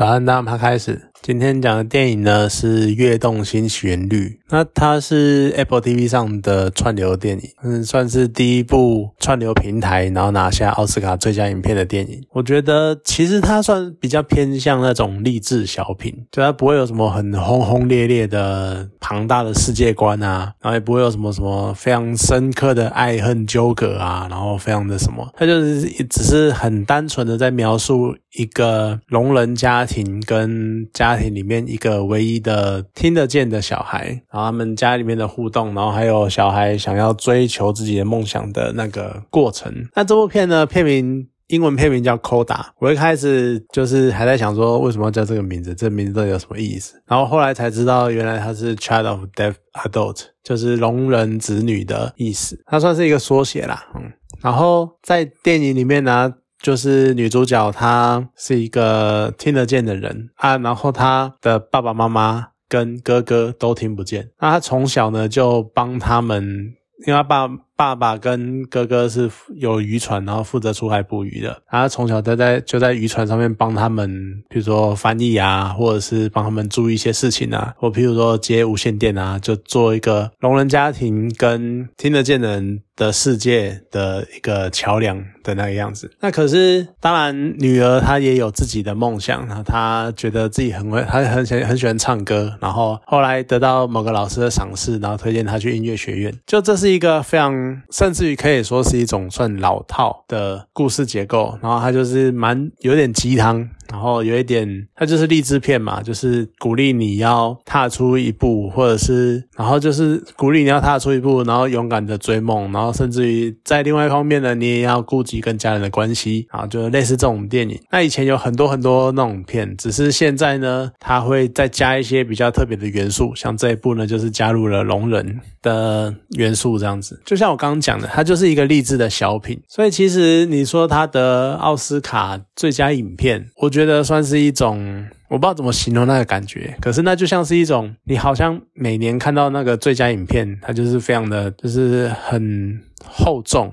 早安，大家开始。今天讲的电影呢是《跃动新旋律》，那它是 Apple TV 上的串流电影，嗯，算是第一部串流平台然后拿下奥斯卡最佳影片的电影。我觉得其实它算比较偏向那种励志小品，就它不会有什么很轰轰烈烈的庞大的世界观啊，然后也不会有什么什么非常深刻的爱恨纠葛啊，然后非常的什么，它就是只是很单纯的在描述一个聋人家庭跟家家庭里面一个唯一的听得见的小孩，然后他们家里面的互动，然后还有小孩想要追求自己的梦想的那个过程。那这部片呢，片名英文片名叫《Coda》。我一开始就是还在想说，为什么要叫这个名字？这名字到底有什么意思？然后后来才知道，原来它是 Child of Deaf Adult，就是聋人子女的意思。它算是一个缩写啦，嗯。然后在电影里面呢。就是女主角，她是一个听得见的人啊，然后她的爸爸妈妈跟哥哥都听不见，那她从小呢就帮他们，因为她爸。爸爸跟哥哥是有渔船，然后负责出海捕鱼的。他从小都在就在渔船上面帮他们，比如说翻译啊，或者是帮他们注意一些事情啊，或譬如说接无线电啊，就做一个聋人家庭跟听得见人的世界的一个桥梁的那个样子。那可是当然，女儿她也有自己的梦想，然后她觉得自己很会，她很喜很喜欢唱歌，然后后来得到某个老师的赏识，然后推荐她去音乐学院。就这是一个非常。甚至于可以说是一种算老套的故事结构，然后它就是蛮有点鸡汤。然后有一点，它就是励志片嘛，就是鼓励你要踏出一步，或者是，然后就是鼓励你要踏出一步，然后勇敢的追梦，然后甚至于在另外一方面呢，你也要顾及跟家人的关系啊，就类似这种电影。那以前有很多很多那种片，只是现在呢，它会再加一些比较特别的元素，像这一部呢，就是加入了聋人的元素，这样子。就像我刚刚讲的，它就是一个励志的小品，所以其实你说它的奥斯卡最佳影片，我觉。觉得算是一种，我不知道怎么形容那个感觉，可是那就像是一种，你好像每年看到那个最佳影片，它就是非常的，就是很厚重，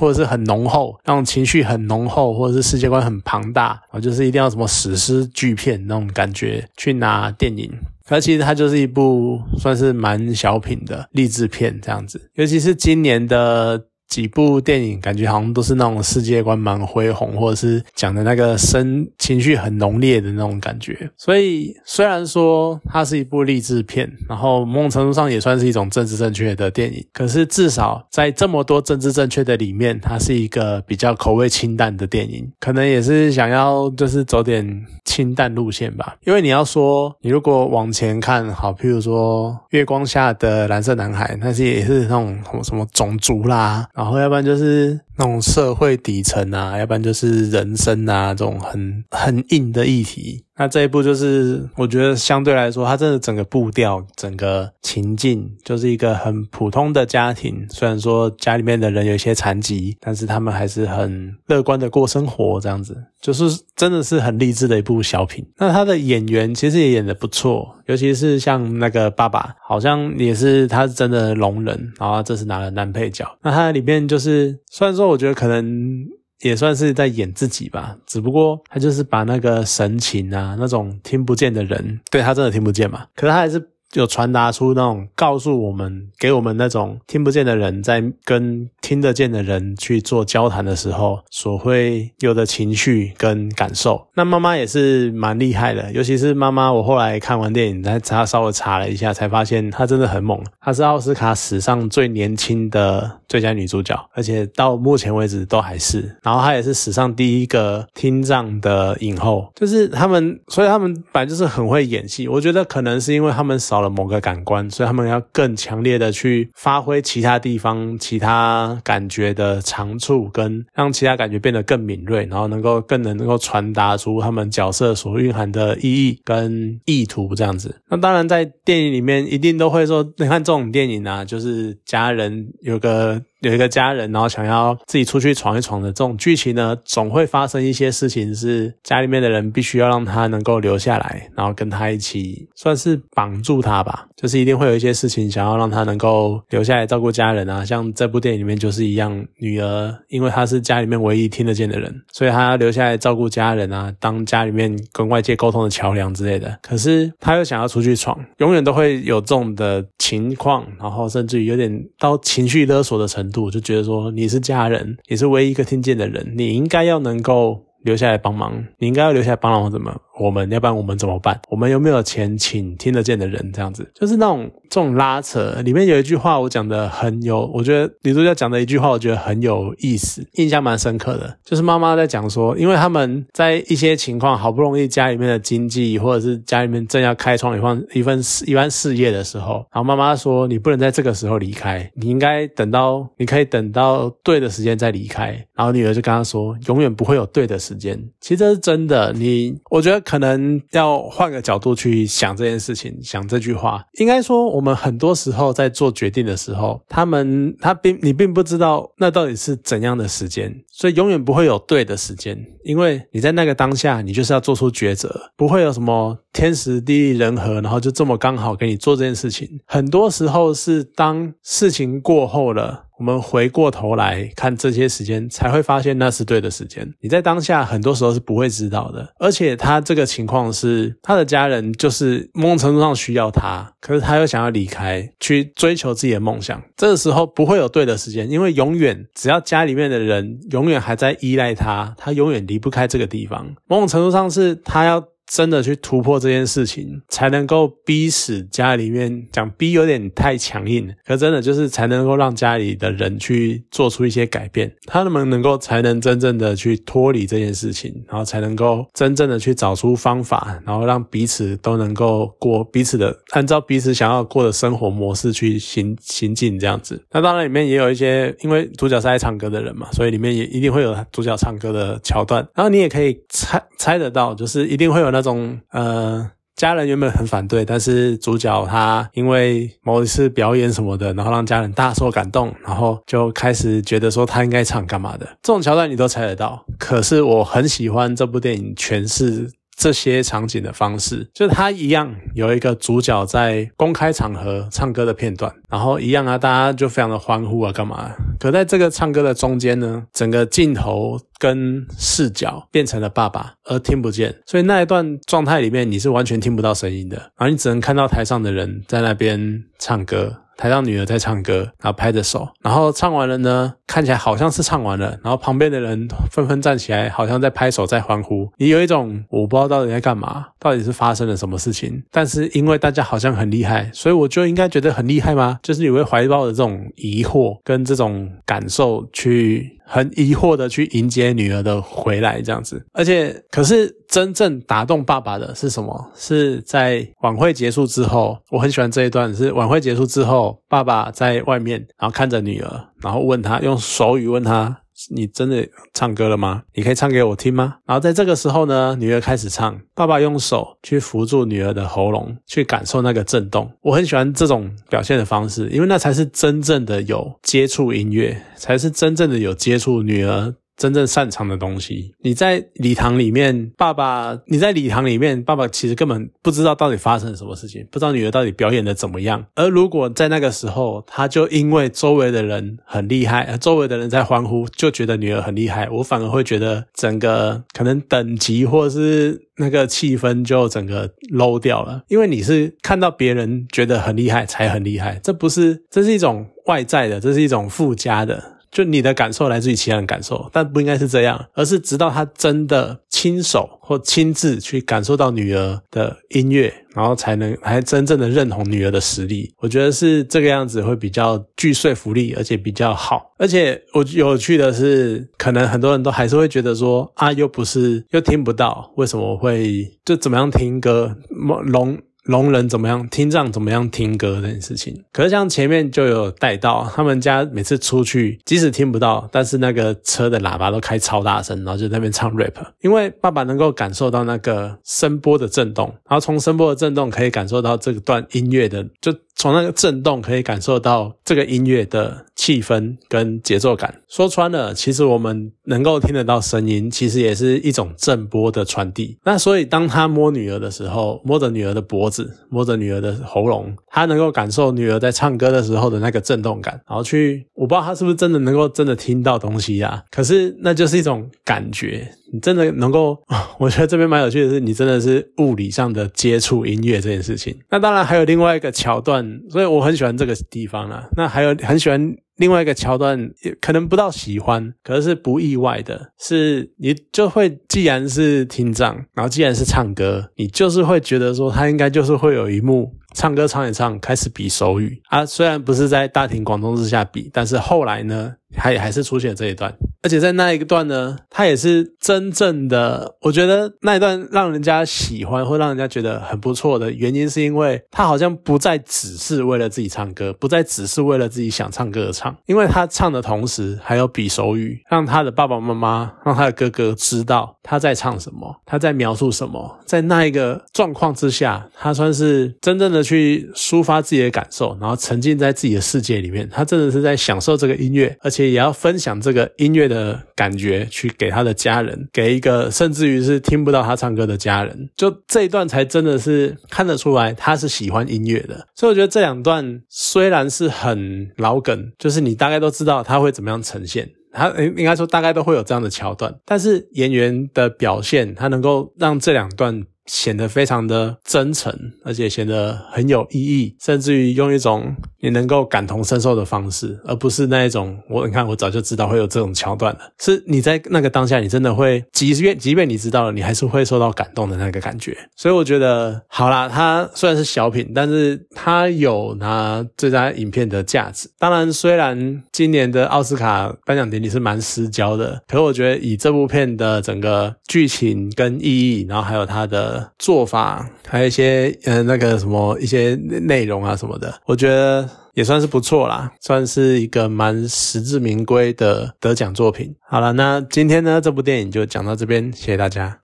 或者是很浓厚，那种情绪很浓厚，或者是世界观很庞大，啊，就是一定要什么史诗巨片那种感觉去拿电影，可其实它就是一部算是蛮小品的励志片这样子，尤其是今年的。几部电影感觉好像都是那种世界观蛮恢宏，或者是讲的那个深情绪很浓烈的那种感觉。所以虽然说它是一部励志片，然后某种程度上也算是一种政治正确的电影，可是至少在这么多政治正确的里面，它是一个比较口味清淡的电影。可能也是想要就是走点清淡路线吧。因为你要说你如果往前看好，譬如说《月光下的蓝色男孩》，那些也是那种什么什么种族啦。然后，要不然就是那种社会底层啊，要不然就是人生啊，这种很很硬的议题。那这一部就是，我觉得相对来说，它真的整个步调、整个情境，就是一个很普通的家庭。虽然说家里面的人有一些残疾，但是他们还是很乐观的过生活，这样子，就是真的是很励志的一部小品。那他的演员其实也演的不错，尤其是像那个爸爸，好像也是他是真的聋人，然后这次拿了男配角。那他里面就是，虽然说我觉得可能。也算是在演自己吧，只不过他就是把那个神情啊，那种听不见的人，对他真的听不见嘛？可是他还是。有传达出那种告诉我们、给我们那种听不见的人在跟听得见的人去做交谈的时候所会有的情绪跟感受。那妈妈也是蛮厉害的，尤其是妈妈，我后来看完电影，再查稍微查了一下，才发现她真的很猛。她是奥斯卡史上最年轻的最佳女主角，而且到目前为止都还是。然后她也是史上第一个听障的影后，就是他们，所以他们本来就是很会演戏。我觉得可能是因为他们少了。某个感官，所以他们要更强烈的去发挥其他地方、其他感觉的长处，跟让其他感觉变得更敏锐，然后能够更能能够传达出他们角色所蕴含的意义跟意图这样子。那当然，在电影里面一定都会说，你看这种电影啊，就是家人有个。uh, 有一个家人，然后想要自己出去闯一闯的这种剧情呢，总会发生一些事情，是家里面的人必须要让他能够留下来，然后跟他一起算是绑住他吧，就是一定会有一些事情想要让他能够留下来照顾家人啊，像这部电影里面就是一样，女儿因为她是家里面唯一听得见的人，所以她要留下来照顾家人啊，当家里面跟外界沟通的桥梁之类的。可是她又想要出去闯，永远都会有这种的情况，然后甚至于有点到情绪勒索的程度，我就觉得说你是家人，你是唯一一个听见的人，你应该要能够留下来帮忙，你应该要留下来帮忙怎么？我们要不然我们怎么办？我们有没有钱请听得见的人？这样子就是那种这种拉扯。里面有一句话我讲的很有，我觉得女主角讲的一句话，我觉得很有意思，印象蛮深刻的。就是妈妈在讲说，因为他们在一些情况好不容易家里面的经济或者是家里面正要开创一番一份一番事业的时候，然后妈妈说你不能在这个时候离开，你应该等到你可以等到对的时间再离开。然后女儿就跟她说，永远不会有对的时间。其实这是真的，你我觉得。可能要换个角度去想这件事情，想这句话。应该说，我们很多时候在做决定的时候，他们他并你并不知道那到底是怎样的时间，所以永远不会有对的时间，因为你在那个当下，你就是要做出抉择，不会有什么天时地利人和，然后就这么刚好给你做这件事情。很多时候是当事情过后了。我们回过头来看这些时间，才会发现那是对的时间。你在当下很多时候是不会知道的。而且他这个情况是，他的家人就是某种程度上需要他，可是他又想要离开，去追求自己的梦想。这个时候不会有对的时间，因为永远只要家里面的人永永远还在依赖他，他永远离不开这个地方。某种程度上是他要。真的去突破这件事情，才能够逼使家里面讲逼有点太强硬，可真的就是才能够让家里的人去做出一些改变，他们能够才能真正的去脱离这件事情，然后才能够真正的去找出方法，然后让彼此都能够过彼此的按照彼此想要过的生活模式去行行进这样子。那当然里面也有一些，因为主角是爱唱歌的人嘛，所以里面也一定会有主角唱歌的桥段，然后你也可以猜猜得到，就是一定会有。那种呃，家人原本很反对，但是主角他因为某一次表演什么的，然后让家人大受感动，然后就开始觉得说他应该唱干嘛的。这种桥段你都猜得到。可是我很喜欢这部电影诠释。这些场景的方式，就是他一样有一个主角在公开场合唱歌的片段，然后一样啊，大家就非常的欢呼啊，干嘛？可在这个唱歌的中间呢，整个镜头跟视角变成了爸爸，而听不见，所以那一段状态里面你是完全听不到声音的，然后你只能看到台上的人在那边唱歌。台上女儿在唱歌，然后拍着手，然后唱完了呢，看起来好像是唱完了，然后旁边的人纷纷站起来，好像在拍手在欢呼。你有一种我不知道到底在干嘛，到底是发生了什么事情？但是因为大家好像很厉害，所以我就应该觉得很厉害吗？就是你会怀抱着这种疑惑跟这种感受去。很疑惑的去迎接女儿的回来，这样子，而且可是真正打动爸爸的是什么？是在晚会结束之后，我很喜欢这一段，是晚会结束之后，爸爸在外面，然后看着女儿，然后问他用手语问他。你真的唱歌了吗？你可以唱给我听吗？然后在这个时候呢，女儿开始唱，爸爸用手去扶住女儿的喉咙，去感受那个震动。我很喜欢这种表现的方式，因为那才是真正的有接触音乐，才是真正的有接触女儿。真正擅长的东西，你在礼堂里面，爸爸，你在礼堂里面，爸爸其实根本不知道到底发生了什么事情，不知道女儿到底表演的怎么样。而如果在那个时候，他就因为周围的人很厉害，而周围的人在欢呼，就觉得女儿很厉害，我反而会觉得整个可能等级或者是那个气氛就整个 low 掉了，因为你是看到别人觉得很厉害才很厉害，这不是，这是一种外在的，这是一种附加的。就你的感受来自于其他人感受，但不应该是这样，而是直到他真的亲手或亲自去感受到女儿的音乐，然后才能还真正的认同女儿的实力。我觉得是这个样子会比较具说服力，而且比较好。而且我有趣的是，可能很多人都还是会觉得说啊，又不是又听不到，为什么会就怎么样听歌聋？聋人怎么样听障怎么样听歌这件事情，可是像前面就有带到，他们家每次出去，即使听不到，但是那个车的喇叭都开超大声，然后就在那边唱 rap，因为爸爸能够感受到那个声波的震动，然后从声波的震动可以感受到这段音乐的，就从那个震动可以感受到这个音乐的气氛跟节奏感。说穿了，其实我们能够听得到声音，其实也是一种震波的传递。那所以当他摸女儿的时候，摸着女儿的脖子，摸着女儿的喉咙，他能够感受女儿在唱歌的时候的那个震动感，然后去，我不知道他是不是真的能够真的听到东西呀？可是那就是一种感觉。你真的能够，我觉得这边蛮有趣的是，你真的是物理上的接触音乐这件事情。那当然还有另外一个桥段，所以我很喜欢这个地方啦。那还有很喜欢另外一个桥段，也可能不到喜欢，可是不意外的是，你就会既然是听障，然后既然是唱歌，你就是会觉得说他应该就是会有一幕唱歌唱一唱开始比手语啊。虽然不是在大庭广众之下比，但是后来呢，还还是出现这一段。而且在那一个段呢，他也是真正的，我觉得那一段让人家喜欢，或让人家觉得很不错的原因，是因为他好像不再只是为了自己唱歌，不再只是为了自己想唱歌而唱，因为他唱的同时还有比手语，让他的爸爸妈妈，让他的哥哥知道他在唱什么，他在描述什么，在那一个状况之下，他算是真正的去抒发自己的感受，然后沉浸在自己的世界里面，他真的是在享受这个音乐，而且也要分享这个音乐的。感觉去给他的家人，给一个甚至于是听不到他唱歌的家人，就这一段才真的是看得出来他是喜欢音乐的。所以我觉得这两段虽然是很老梗，就是你大概都知道他会怎么样呈现，他应应该说大概都会有这样的桥段，但是演员的表现，他能够让这两段。显得非常的真诚，而且显得很有意义，甚至于用一种你能够感同身受的方式，而不是那一种我你看我早就知道会有这种桥段的，是你在那个当下你真的会，即便即便你知道了，你还是会受到感动的那个感觉。所以我觉得好啦，它虽然是小品，但是它有拿这家影片的价值。当然，虽然今年的奥斯卡颁奖典礼是蛮失焦的，可是我觉得以这部片的整个剧情跟意义，然后还有它的做法还有一些呃那个什么一些内容啊什么的，我觉得也算是不错啦，算是一个蛮实至名归的得奖作品。好了，那今天呢这部电影就讲到这边，谢谢大家。